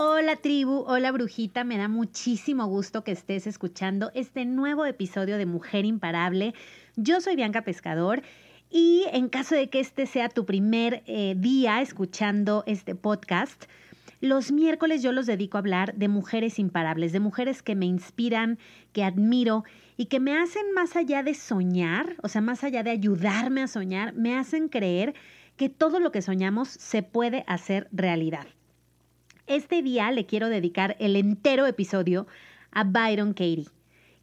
Hola tribu, hola brujita, me da muchísimo gusto que estés escuchando este nuevo episodio de Mujer Imparable. Yo soy Bianca Pescador y en caso de que este sea tu primer eh, día escuchando este podcast, los miércoles yo los dedico a hablar de mujeres imparables, de mujeres que me inspiran, que admiro y que me hacen más allá de soñar, o sea, más allá de ayudarme a soñar, me hacen creer que todo lo que soñamos se puede hacer realidad. Este día le quiero dedicar el entero episodio a Byron Katie.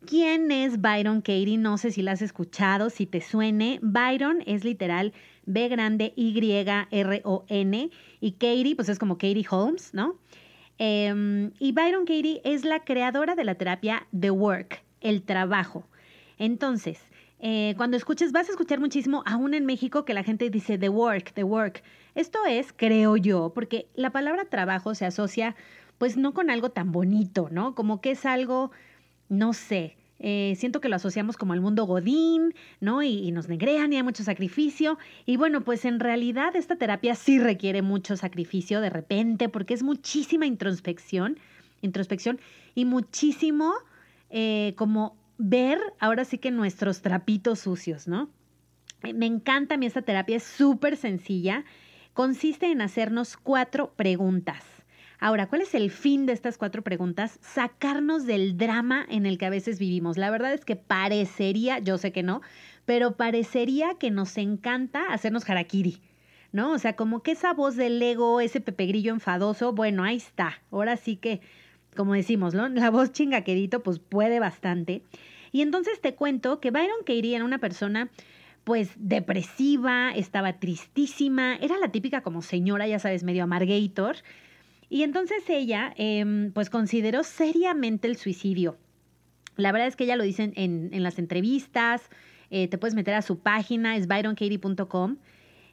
¿Quién es Byron Katie? No sé si la has escuchado, si te suene. Byron es literal B grande Y-R-O-N y Katie, pues es como Katie Holmes, ¿no? Em, y Byron Katie es la creadora de la terapia The Work, el trabajo. Entonces, eh, cuando escuches, vas a escuchar muchísimo, aún en México, que la gente dice The Work, The Work. Esto es, creo yo, porque la palabra trabajo se asocia pues no con algo tan bonito, ¿no? Como que es algo, no sé, eh, siento que lo asociamos como al mundo godín, ¿no? Y, y, nos negrean y hay mucho sacrificio. Y bueno, pues en realidad esta terapia sí requiere mucho sacrificio de repente porque es muchísima introspección, introspección y muchísimo eh, como ver ahora sí que nuestros trapitos sucios, ¿no? Me encanta a mí esta terapia, es súper sencilla consiste en hacernos cuatro preguntas. Ahora, ¿cuál es el fin de estas cuatro preguntas? Sacarnos del drama en el que a veces vivimos. La verdad es que parecería, yo sé que no, pero parecería que nos encanta hacernos harakiri. ¿No? O sea, como que esa voz del ego, ese pepegrillo enfadoso, bueno, ahí está. Ahora sí que, como decimos, ¿no? La voz chingaquedito, pues puede bastante. Y entonces te cuento que Byron Katie era una persona pues depresiva, estaba tristísima, era la típica como señora, ya sabes, medio amargator. Y entonces ella, em, pues consideró seriamente el suicidio. La verdad es que ella lo dice en, las entrevistas, eh, te puedes meter a su página, es byronkatie.com.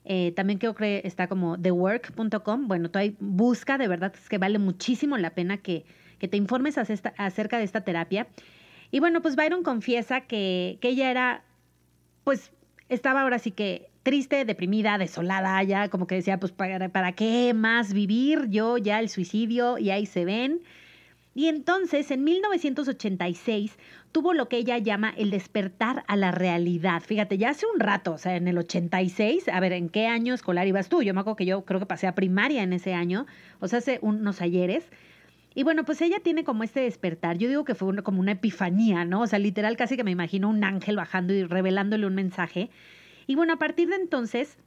Eh, también creo que está como thework.com. Bueno, tú ahí busca, de verdad es que vale muchísimo la pena que, que te informes acerca de esta terapia. Y bueno, pues Byron confiesa que, que ella era, pues estaba ahora sí que triste, deprimida, desolada, ya como que decía, pues ¿para, para qué más vivir? Yo ya el suicidio y ahí se ven. Y entonces, en 1986, tuvo lo que ella llama el despertar a la realidad. Fíjate, ya hace un rato, o sea, en el 86, a ver, ¿en qué año escolar ibas tú? Yo me acuerdo que yo creo que pasé a primaria en ese año, o sea, hace unos ayeres. Y bueno, pues ella tiene como este despertar. Yo digo que fue como una epifanía, ¿no? O sea, literal casi que me imagino un ángel bajando y revelándole un mensaje. Y bueno, a partir de entonces,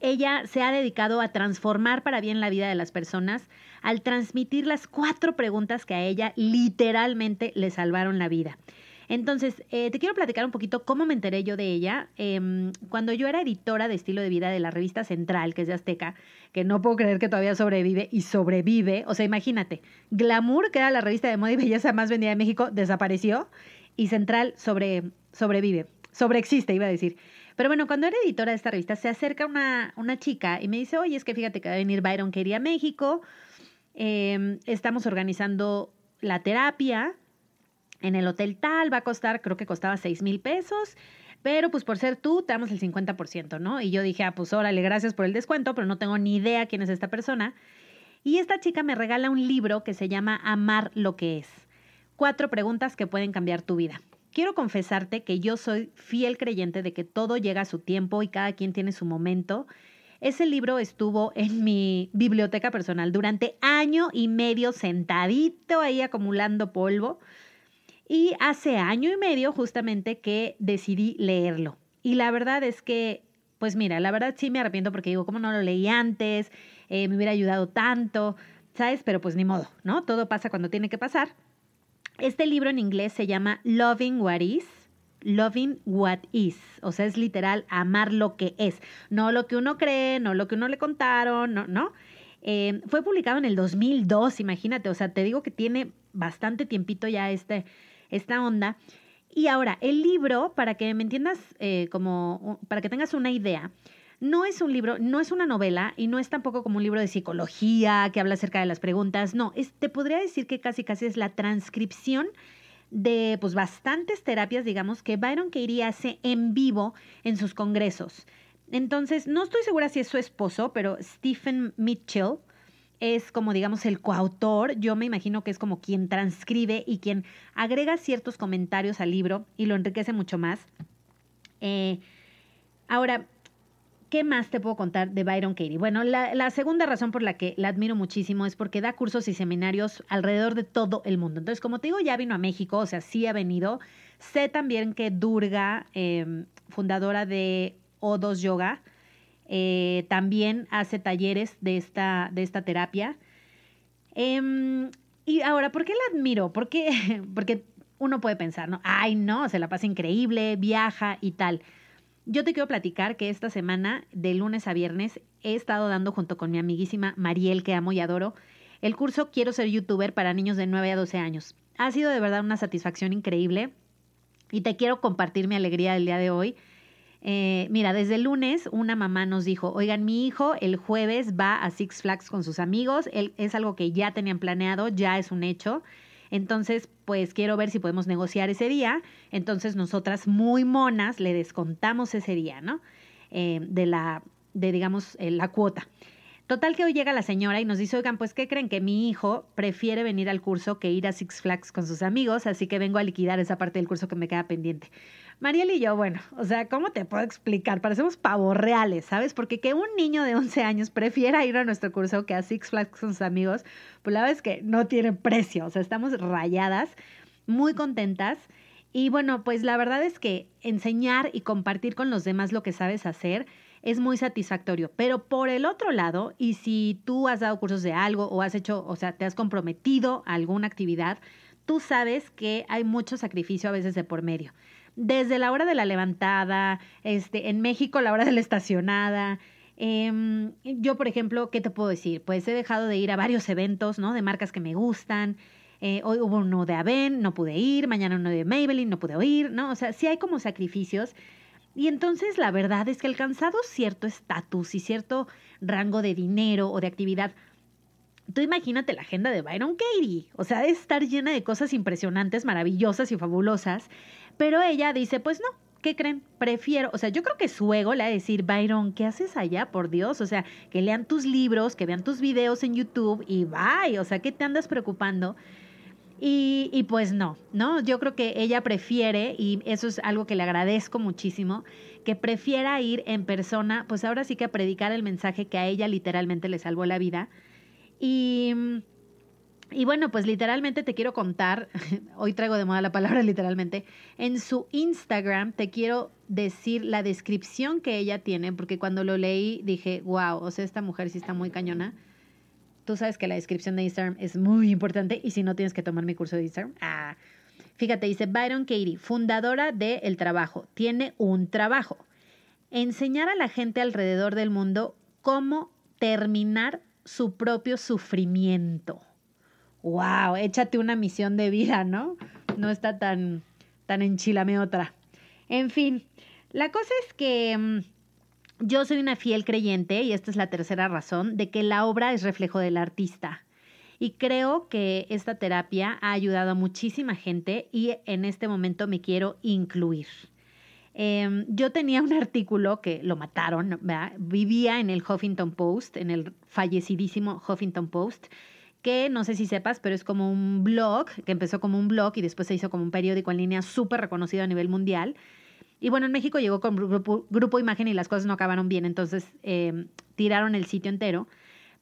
ella se ha dedicado a transformar para bien la vida de las personas al transmitir las cuatro preguntas que a ella literalmente le salvaron la vida. Entonces, eh, te quiero platicar un poquito cómo me enteré yo de ella. Em, cuando yo era editora de estilo de vida de la revista Central, que es de Azteca, que no puedo creer que todavía sobrevive y sobrevive. O sea, imagínate, Glamour, que era la revista de moda y belleza más vendida de México, desapareció y Central sobre, sobrevive, sobreexiste, iba a decir. Pero bueno, cuando era editora de esta revista, se acerca una, una chica y me dice, oye, es que fíjate que va a venir Byron quería a México, em, estamos organizando la terapia, en el hotel tal va a costar, creo que costaba 6 mil pesos, pero pues por ser tú te damos el 50%, ¿no? Y yo dije, ah, pues órale, gracias por el descuento, pero no tengo ni idea quién es esta persona. Y esta chica me regala un libro que se llama Amar lo que es. Cuatro preguntas que pueden cambiar tu vida. Quiero confesarte que yo soy fiel creyente de que todo llega a su tiempo y cada quien tiene su momento. Ese libro estuvo en mi biblioteca personal durante año y medio sentadito ahí acumulando polvo. Y hace año y medio justamente que decidí leerlo. Y la verdad es que, pues mira, la verdad sí me arrepiento porque digo, ¿cómo no lo leí antes? Eh, me hubiera ayudado tanto, ¿sabes? Pero pues ni modo, ¿no? Todo pasa cuando tiene que pasar. Este libro en inglés se llama Loving What Is. Loving what is, o sea, es literal amar lo que es, no lo que uno cree, no lo que uno le contaron, no, no. Eh, fue publicado en el 2002, imagínate, o sea, te digo que tiene bastante tiempito ya este, esta onda. Y ahora, el libro, para que me entiendas, eh, como, para que tengas una idea, no es un libro, no es una novela y no es tampoco como un libro de psicología que habla acerca de las preguntas. No, te podría decir que casi casi es la transcripción de pues bastantes terapias, digamos, que Byron Katie hace en vivo en sus congresos. Entonces, no estoy segura si es su esposo, pero Stephen Mitchell, es como, digamos, el coautor. Yo me imagino que es como quien transcribe y quien agrega ciertos comentarios al libro y lo enriquece mucho más. Eh, ahora, ¿qué más te puedo contar de Byron Katie? Bueno, la, la, segunda razón por la que la admiro muchísimo es porque da cursos y seminarios alrededor de todo el mundo. Entonces, como te digo, ya vino a México, o sea, sí ha venido. Sé también que Durga, em, fundadora de O2 Yoga, eh, también hace talleres de esta, de esta terapia. Em, y ahora, ¿por qué la admiro? Porque, porque uno puede pensar, ¿no? Ay, no, se la pasa increíble, viaja y tal. Yo te quiero platicar que esta semana, de lunes a viernes, he estado dando junto con mi amiguísima Mariel, que amo y adoro, el curso Quiero ser youtuber para niños de 9 a 12 años. Ha sido de verdad una satisfacción increíble y te quiero compartir mi alegría del día de hoy eh, mira, desde el lunes una mamá nos dijo, oigan, mi hijo el jueves va a Six Flags con sus amigos, él, es algo que ya tenían planeado, ya es un hecho. Entonces, pues quiero ver si podemos negociar ese día. Entonces, nosotras muy monas le descontamos ese día, ¿no? Eh, de la, de digamos, eh, la cuota. Total que hoy llega la señora y nos dice, oigan, pues, ¿qué creen? Que mi hijo prefiere venir al curso que ir a Six Flags con sus amigos, así que vengo a liquidar esa parte del curso que me queda pendiente. Mariel y yo, bueno, o sea, ¿cómo te puedo explicar? Parecemos pavos reales, ¿sabes? Porque que un niño de 11 años prefiera ir a nuestro curso que a Six Flags con sus amigos, pues la verdad es que no tiene precio, o sea, estamos rayadas, muy contentas. Y bueno, pues la verdad es que enseñar y compartir con los demás lo que sabes hacer es muy satisfactorio. Pero por el otro lado, y si tú has dado cursos de algo o has hecho, o sea, te has comprometido a alguna actividad, tú sabes que hay mucho sacrificio a veces de por medio desde la hora de la levantada, este, en México la hora de la estacionada. Em, yo, por ejemplo, ¿qué te puedo decir? Pues he dejado de ir a varios eventos, ¿no? De marcas que me gustan. Eh, hoy hubo uno de Aven, no pude ir. Mañana uno de Maybelline, no pude ir, ¿no? O sea, sí hay como sacrificios. Y entonces la verdad es que alcanzado cierto estatus y cierto rango de dinero o de actividad, tú imagínate la agenda de Byron Katie. O sea, de estar llena de cosas impresionantes, maravillosas y fabulosas. Pero ella dice, pues no, ¿qué creen? Prefiero, o sea, yo creo que su ego le va a decir, Byron, ¿qué haces allá, por Dios? O sea, que lean tus libros, que vean tus videos en YouTube y bye, o sea, ¿qué te andas preocupando? Y, y, pues no, ¿no? Yo creo que ella prefiere, y eso es algo que le agradezco muchísimo, que prefiera ir en persona, pues ahora sí que a predicar el mensaje que a ella literalmente le salvó la vida. Y y bueno, pues literalmente te quiero contar, hoy traigo de moda la palabra literalmente, en su Instagram te quiero decir la descripción que ella tiene, porque cuando lo leí dije, wow, o sea, esta mujer sí está muy cañona. Tú sabes que la descripción de Instagram es muy importante y si no tienes que tomar mi curso de Instagram, ah, fíjate, dice Byron Katie, fundadora de El Trabajo, tiene un trabajo. Enseñar a la gente alrededor del mundo cómo terminar su propio sufrimiento wow, échate una misión de vida, ¿no? No está tan, tan enchilame otra. En fin, la cosa es que mm, yo soy una fiel creyente, y esta es la tercera razón, de que la obra es reflejo del artista. Y creo que esta terapia ha ayudado a muchísima gente y en este momento me quiero incluir. Em, yo tenía un artículo que lo mataron, vivía en el Huffington Post, en el fallecidísimo Huffington Post, que no sé si sepas, pero es como un blog, que empezó como un blog y después se hizo como un periódico en línea súper reconocido a nivel mundial. Y bueno, en México llegó con grupo, grupo Imagen y las cosas no acabaron bien, entonces em, tiraron el sitio entero.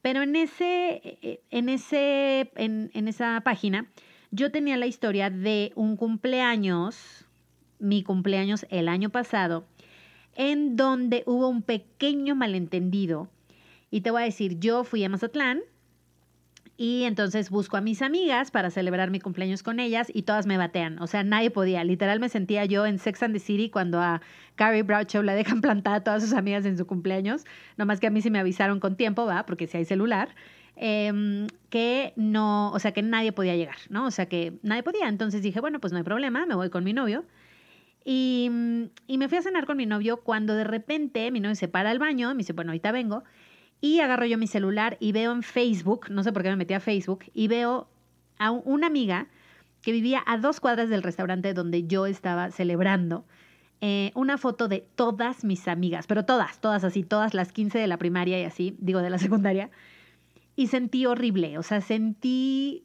Pero en, ese, en, ese, en esa página yo tenía la historia de un cumpleaños, mi cumpleaños el año pasado, en donde hubo un pequeño malentendido. Y te voy a decir, yo fui a Mazatlán y entonces busco a mis amigas para celebrar mi cumpleaños con ellas y todas me batean. O sea, nadie podía. Literal me sentía yo en Sex and the City cuando a Carrie Bradshaw la dejan plantada a todas sus amigas en su cumpleaños. Nomás que a mí sí me avisaron con tiempo, ¿va? Porque si hay celular. Em, que no, o sea, que nadie podía llegar, ¿no? O sea, que nadie podía. Entonces dije, bueno, pues no hay problema, me voy con mi novio. Y, y me fui a cenar con mi novio cuando de repente mi novio se para al baño, me dice, bueno, ahorita vengo. Y agarro yo mi celular y veo en Facebook, no sé por qué me metí a Facebook, y veo a una amiga que vivía a dos cuadras del restaurante donde yo estaba celebrando. Eh, una foto de todas mis amigas, pero todas, todas así, todas las 15 de la primaria y así, digo de la secundaria, y sentí horrible, o sea, sentí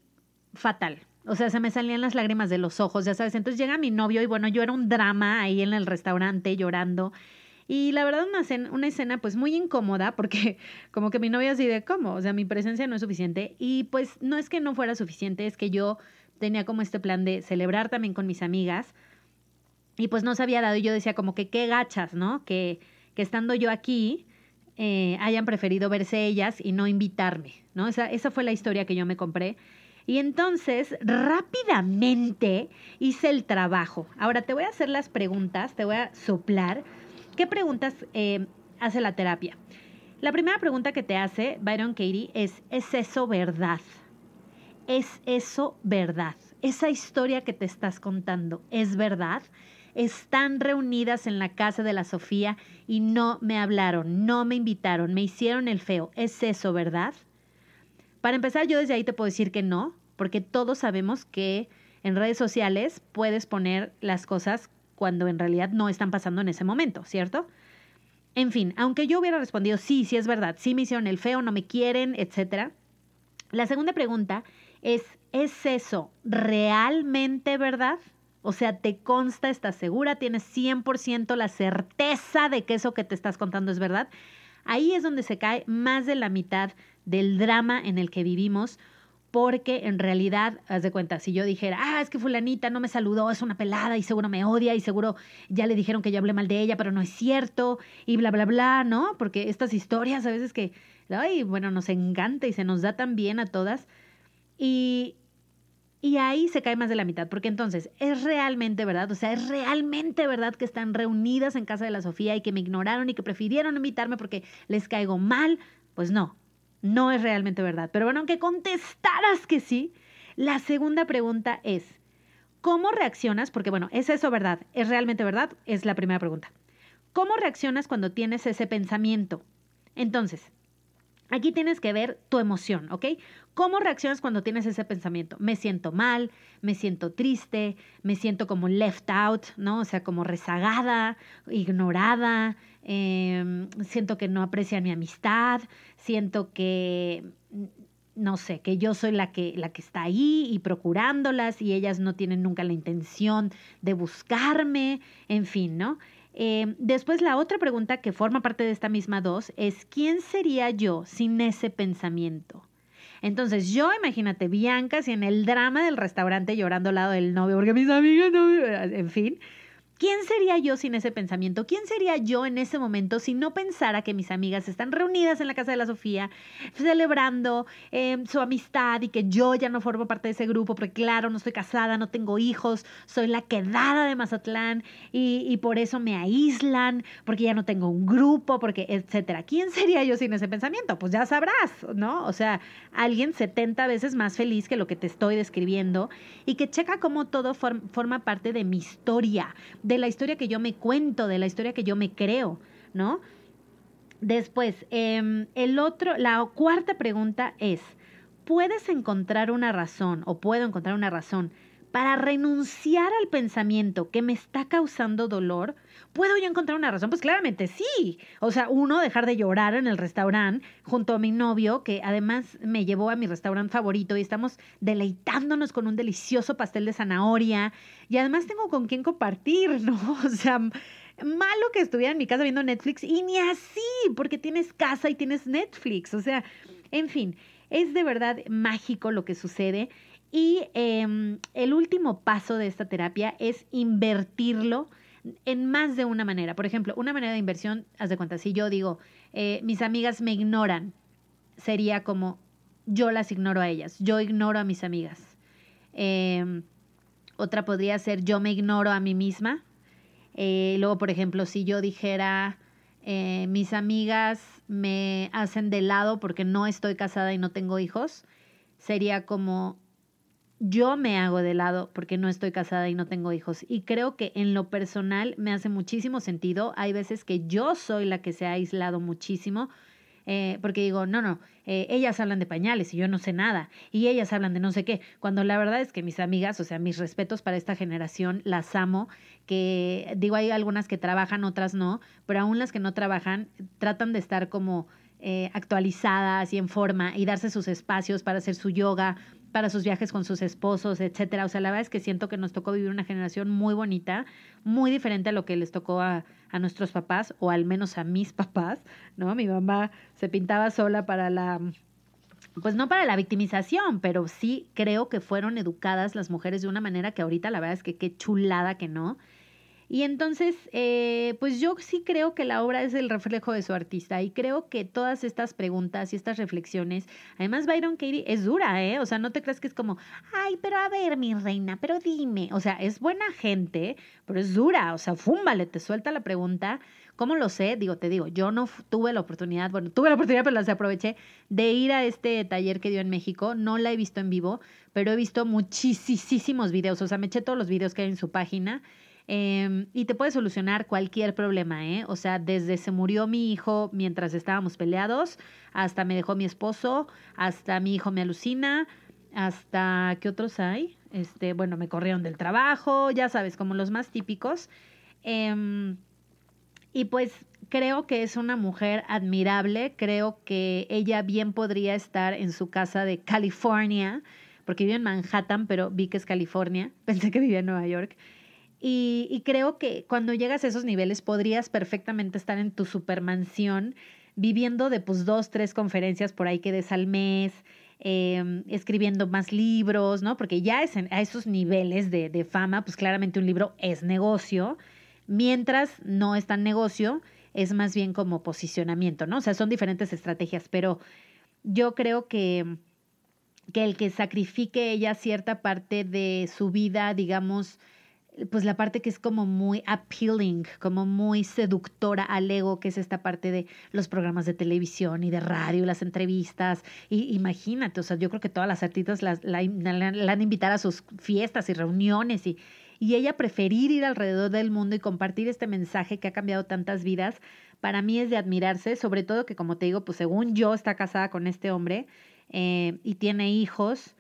fatal. O sea, se me salían las lágrimas de los ojos, ya sabes. Entonces llega mi novio y bueno, yo era un drama ahí en el restaurante llorando. Y la verdad, una escena, una escena pues muy incómoda porque como que mi novia así de cómo, o sea, mi presencia no es suficiente. Y pues no es que no fuera suficiente, es que yo tenía como este plan de celebrar también con mis amigas. Y pues no se había dado y yo decía como que qué gachas, ¿no? Que, que estando yo aquí eh, hayan preferido verse ellas y no invitarme, ¿no? Esa, esa fue la historia que yo me compré. Y entonces rápidamente hice el trabajo. Ahora te voy a hacer las preguntas, te voy a soplar ¿Qué preguntas eh, hace la terapia? La primera pregunta que te hace Byron Katie es, ¿es eso verdad? ¿Es eso verdad? Esa historia que te estás contando, ¿es verdad? Están reunidas en la casa de la Sofía y no me hablaron, no me invitaron, me hicieron el feo. ¿Es eso verdad? Para empezar, yo desde ahí te puedo decir que no, porque todos sabemos que en redes sociales puedes poner las cosas cuando en realidad no están pasando en ese momento, ¿cierto? En fin, aunque yo hubiera respondido sí, sí es verdad, sí me hicieron el feo, no me quieren, etc. La segunda pregunta es, ¿es eso realmente verdad? O sea, ¿te consta, estás segura, tienes 100% la certeza de que eso que te estás contando es verdad? Ahí es donde se cae más de la mitad del drama en el que vivimos porque en realidad, haz de cuenta, si yo dijera, ah, es que fulanita no me saludó, es una pelada y seguro me odia y seguro ya le dijeron que yo hablé mal de ella, pero no es cierto y bla, bla, bla, ¿no? Porque estas historias a veces que, ay, bueno, nos encanta y se nos da tan bien a todas y, y ahí se cae más de la mitad, porque entonces, ¿es realmente verdad? O sea, ¿es realmente verdad que están reunidas en casa de la Sofía y que me ignoraron y que prefirieron invitarme porque les caigo mal? Pues no, no es realmente verdad. Pero bueno, aunque contestaras que sí, la segunda pregunta es, ¿cómo reaccionas? Porque bueno, ¿es eso verdad? ¿Es realmente verdad? Es la primera pregunta. ¿Cómo reaccionas cuando tienes ese pensamiento? Entonces, Aquí tienes que ver tu emoción, ¿ok? ¿Cómo reaccionas cuando tienes ese pensamiento? Me siento mal, me siento triste, me siento como left out, ¿no? O sea, como rezagada, ignorada, em, siento que no aprecian mi amistad, siento que, no sé, que yo soy la que, la que está ahí y procurándolas y ellas no tienen nunca la intención de buscarme, en fin, ¿no? Eh, después la otra pregunta que forma parte de esta misma dos es, ¿quién sería yo sin ese pensamiento? Entonces yo, imagínate, Bianca, si en el drama del restaurante llorando al lado del novio, porque mis amigas no, en fin, ¿Quién sería yo sin ese pensamiento? ¿Quién sería yo en ese momento si no pensara que mis amigas están reunidas en la casa de la Sofía celebrando em, su amistad y que yo ya no formo parte de ese grupo porque claro, no estoy casada, no tengo hijos, soy la quedada de Mazatlán y, por eso me aíslan, porque ya no tengo un grupo, porque etcétera. ¿Quién sería yo sin ese pensamiento? Pues ya sabrás, ¿no? O sea, alguien 70 veces más feliz que lo que te estoy describiendo y que checa cómo todo forma parte de mi historia la historia que yo me cuento, de la historia que yo me creo, ¿no? Después, em, el otro, la cuarta pregunta es, ¿puedes encontrar una razón o puedo encontrar una razón para renunciar al pensamiento que me está causando dolor, ¿puedo yo encontrar una razón? Pues claramente sí. O sea, uno, dejar de llorar en el restaurante junto a mi novio, que además me llevó a mi restaurante favorito y estamos deleitándonos con un delicioso pastel de zanahoria. Y además tengo con quién compartir, ¿no? O sea, malo que estuviera en mi casa viendo Netflix y ni así, porque tienes casa y tienes Netflix. O sea, en fin, es de verdad mágico lo que sucede Y em, el último paso de esta terapia es invertirlo en más de una manera. Por ejemplo, una manera de inversión, haz de cuenta, si yo digo, eh, mis amigas me ignoran, sería como yo las ignoro a ellas, yo ignoro a mis amigas. Em, otra podría ser yo me ignoro a mí misma. Eh, luego, por ejemplo, si yo dijera, eh, mis amigas me hacen de lado porque no estoy casada y no tengo hijos, sería como yo me hago de lado porque no estoy casada y no tengo hijos. Y creo que en lo personal me hace muchísimo sentido. Hay veces que yo soy la que se ha aislado muchísimo. Eh, porque digo, no, no, eh, ellas hablan de pañales y yo no sé nada, y ellas hablan de no sé qué, cuando la verdad es que mis amigas, o sea, mis respetos para esta generación, las amo, que digo, hay algunas que trabajan, otras no, pero aún las que no trabajan tratan de estar como eh, actualizadas y en forma y darse sus espacios para hacer su yoga, para sus viajes con sus esposos, etcétera. O sea, la verdad es que siento que nos tocó vivir una generación muy bonita, muy diferente a lo que les tocó a, a nuestros papás, o al menos a mis papás, ¿no? Mi mamá se pintaba sola para la pues no para la victimización, pero sí creo que fueron educadas las mujeres de una manera que ahorita la verdad es que qué chulada que no. Y entonces, eh, pues yo sí creo que la obra es el reflejo de su artista y creo que todas estas preguntas y estas reflexiones, además Byron Katie es dura, ¿eh? O sea, no te creas que es como, ay, pero a ver, mi reina, pero dime, o sea, es buena gente, pero es dura, o sea, fúmbale, te suelta la pregunta. ¿Cómo lo sé? Digo, te digo, yo no tuve la oportunidad, bueno, tuve la oportunidad, pero la aproveché de ir a este taller que dio en México. No la he visto en vivo, pero he visto muchísimos videos, o sea, me eché todos los videos que hay en su página Em, y te puede solucionar cualquier problema, ¿eh? O sea, desde se murió mi hijo mientras estábamos peleados, hasta me dejó mi esposo, hasta mi hijo me alucina, hasta ¿qué otros hay? Este, bueno, me corrieron del trabajo, ya sabes, como los más típicos. Em, y pues creo que es una mujer admirable, creo que ella bien podría estar en su casa de California, porque vive en Manhattan, pero vi que es California, pensé que vivía en Nueva York. Y, creo que cuando llegas a esos niveles podrías perfectamente estar en tu supermansión viviendo de pues dos, tres conferencias por ahí que des al mes, em, escribiendo más libros, ¿no? Porque ya es a esos niveles de, de, fama, pues claramente un libro es negocio, mientras no es tan negocio, es más bien como posicionamiento, ¿no? O sea, son diferentes estrategias, pero yo creo que, que el que sacrifique ella cierta parte de su vida, digamos, pues la parte que es como muy appealing, como muy seductora al ego, que es esta parte de los programas de televisión y de radio, las entrevistas. Y imagínate, o sea, yo creo que todas las artistas la, han de invitar a sus fiestas y reuniones y, y ella preferir ir alrededor del mundo y compartir este mensaje que ha cambiado tantas vidas, para mí es de admirarse, sobre todo que como te digo, pues según yo está casada con este hombre eh, y tiene hijos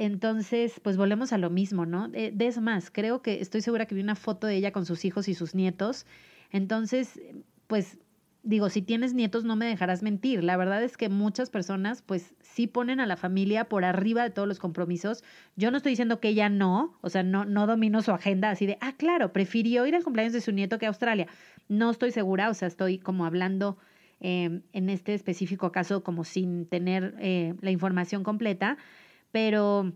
entonces, pues volvemos a lo mismo, ¿no? De, es más, creo que estoy segura que vi una foto de ella con sus hijos y sus nietos. Entonces, pues digo, si tienes nietos no me dejarás mentir. La verdad es que muchas personas pues sí ponen a la familia por arriba de todos los compromisos. Yo no estoy diciendo que ella no, o sea, no, no domino su agenda así de, ah, claro, prefirió ir al cumpleaños de su nieto que a Australia. No estoy segura, o sea, estoy como hablando eh, en este específico caso como sin tener eh, la información completa pero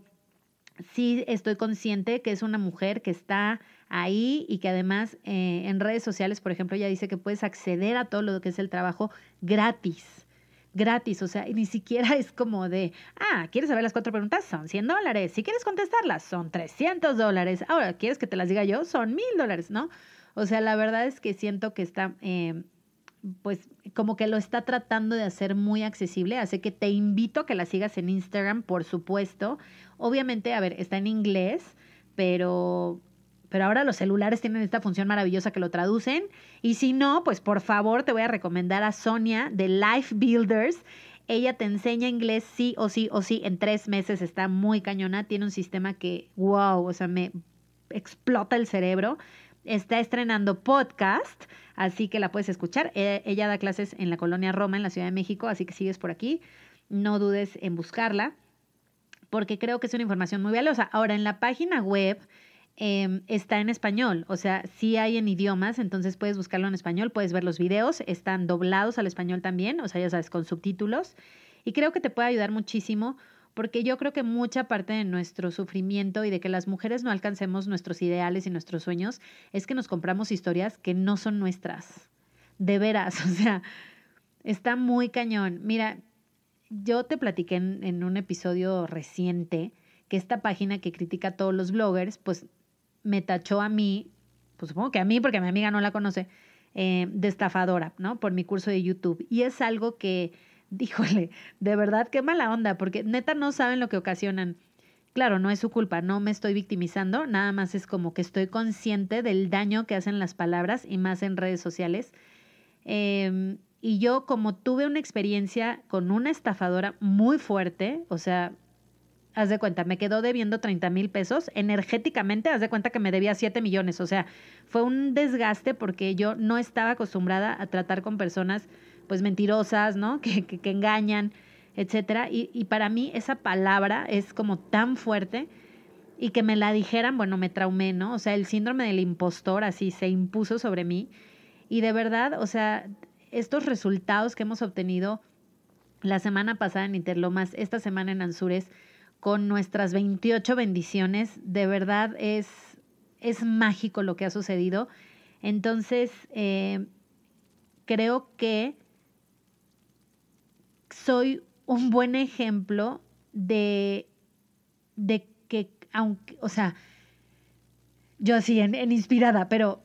sí estoy consciente que es una mujer que está ahí y que además eh, en redes sociales, por ejemplo, ella dice que puedes acceder a todo lo que es el trabajo gratis. Gratis, o sea, ni siquiera es como de, ah, ¿quieres saber las cuatro preguntas? Son 100 dólares. Si quieres contestarlas, son 300 dólares. Ahora, ¿quieres que te las diga yo? Son mil dólares, ¿no? O sea, la verdad es que siento que está eh, pues como que lo está tratando de hacer muy accesible, así que te invito a que la sigas en Instagram, por supuesto. Obviamente, a ver, está en inglés, pero pero ahora los celulares tienen esta función maravillosa que lo traducen y si no, pues por favor te voy a recomendar a Sonia de Life Builders. Ella te enseña inglés sí o sí o sí en tres meses, está muy cañona, tiene un sistema que, wow, o sea, me explota el cerebro. Está estrenando podcast así que la puedes escuchar. E, ella da clases en la colonia Roma, en la Ciudad de México, así que sigues por aquí. No dudes en buscarla, porque creo que es una información muy valiosa. Ahora, en la página web em, está en español, o sea, sí hay en idiomas, entonces puedes buscarlo en español, puedes ver los videos, están doblados al español también, o sea, ya sabes, con subtítulos. Y creo que te puede ayudar muchísimo porque yo creo que mucha parte de nuestro sufrimiento y de que las mujeres no alcancemos nuestros ideales y nuestros sueños es que nos compramos historias que no son nuestras. De veras, o sea, está muy cañón. Mira, yo te platiqué en, un episodio reciente que esta página que critica a todos los bloggers, pues me tachó a mí, pues supongo que a mí, porque mi amiga no la conoce, eh, de estafadora, ¿no? Por mi curso de YouTube. Y es algo que díjole, de verdad, qué mala onda, porque neta no saben lo que ocasionan. Claro, no es su culpa, no me estoy victimizando, nada más es como que estoy consciente del daño que hacen las palabras y más en redes sociales. Em, y yo como tuve una experiencia con una estafadora muy fuerte, o sea, haz de cuenta, me quedó debiendo 30 mil pesos, energéticamente, haz de cuenta que me debía 7 millones, o sea, fue un desgaste porque yo no estaba acostumbrada a tratar con personas pues mentirosas, ¿no? Que, que, engañan, etcétera. Y, y para mí esa palabra es como tan fuerte y que me la dijeran, bueno, me traumé, ¿no? O sea, el síndrome del impostor así se impuso sobre mí. Y de verdad, o sea, estos resultados que hemos obtenido la semana pasada en Interlomas, esta semana en Ansures, con nuestras 28 bendiciones, de verdad es, es mágico lo que ha sucedido. Entonces, eh, creo que soy un buen ejemplo de, de que, aunque, o sea, yo así en, inspirada, pero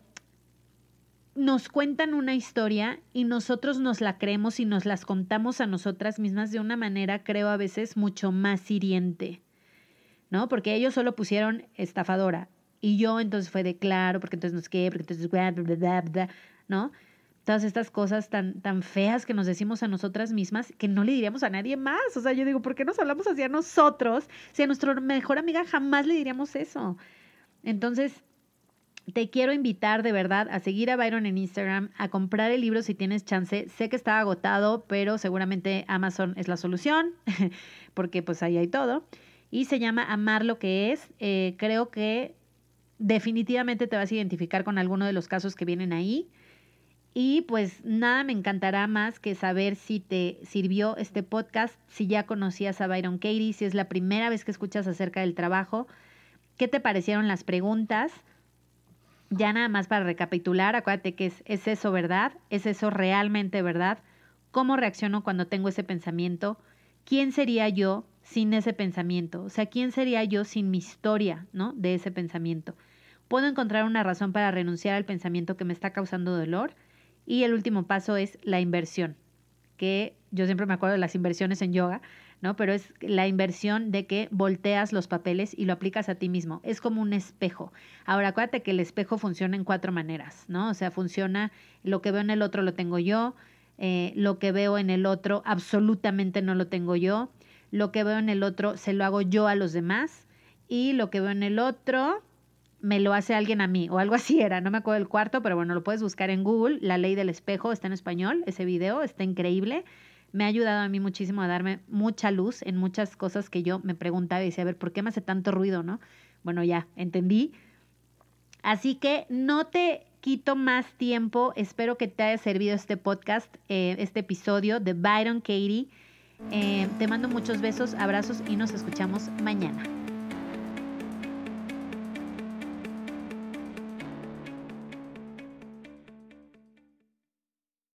nos cuentan una historia y nosotros nos la creemos y nos las contamos a nosotras mismas de una manera, creo, a veces mucho más hiriente, ¿no? Porque ellos solo pusieron estafadora y yo entonces fue de claro, porque entonces nos qué, porque entonces, bla, bla, bla, bla, ¿no? Todas estas cosas tan, tan feas que nos decimos a nosotras mismas que no le diríamos a nadie más. O sea, yo digo, ¿por qué nos hablamos así a nosotros si a nuestra mejor amiga jamás le diríamos eso? Entonces, te quiero invitar de verdad a seguir a Byron en Instagram, a comprar el libro si tienes chance. Sé que está agotado, pero seguramente Amazon es la solución, porque pues ahí hay todo. Y se llama Amar lo que es. Eh, creo que definitivamente te vas a identificar con alguno de los casos que vienen ahí. Y pues nada me encantará más que saber si te sirvió este podcast, si ya conocías a Byron Katie, si es la primera vez que escuchas acerca del trabajo, qué te parecieron las preguntas. Ya nada más para recapitular, acuérdate que es, es eso verdad, es eso realmente verdad, cómo reacciono cuando tengo ese pensamiento, quién sería yo sin ese pensamiento, o sea, quién sería yo sin mi historia, ¿no? De ese pensamiento. ¿Puedo encontrar una razón para renunciar al pensamiento que me está causando dolor? Y el último paso es la inversión, que yo siempre me acuerdo de las inversiones en yoga, ¿no? Pero es la inversión de que volteas los papeles y lo aplicas a ti mismo. Es como un espejo. Ahora, acuérdate que el espejo funciona en cuatro maneras, ¿no? O sea, funciona, lo que veo en el otro lo tengo yo, eh, lo que veo en el otro absolutamente no lo tengo yo, lo que veo en el otro se lo hago yo a los demás y lo que veo en el otro me lo hace alguien a mí, o algo así era, no me acuerdo el cuarto, pero bueno, lo puedes buscar en Google, La ley del espejo, está en español, ese video está increíble, me ha ayudado a mí muchísimo a darme mucha luz en muchas cosas que yo me preguntaba y decía, a ver, ¿por qué me hace tanto ruido, no? Bueno, ya, entendí. Así que no te quito más tiempo, espero que te haya servido este podcast, eh, este episodio de Byron Katie. Eh, te mando muchos besos, abrazos y nos escuchamos mañana.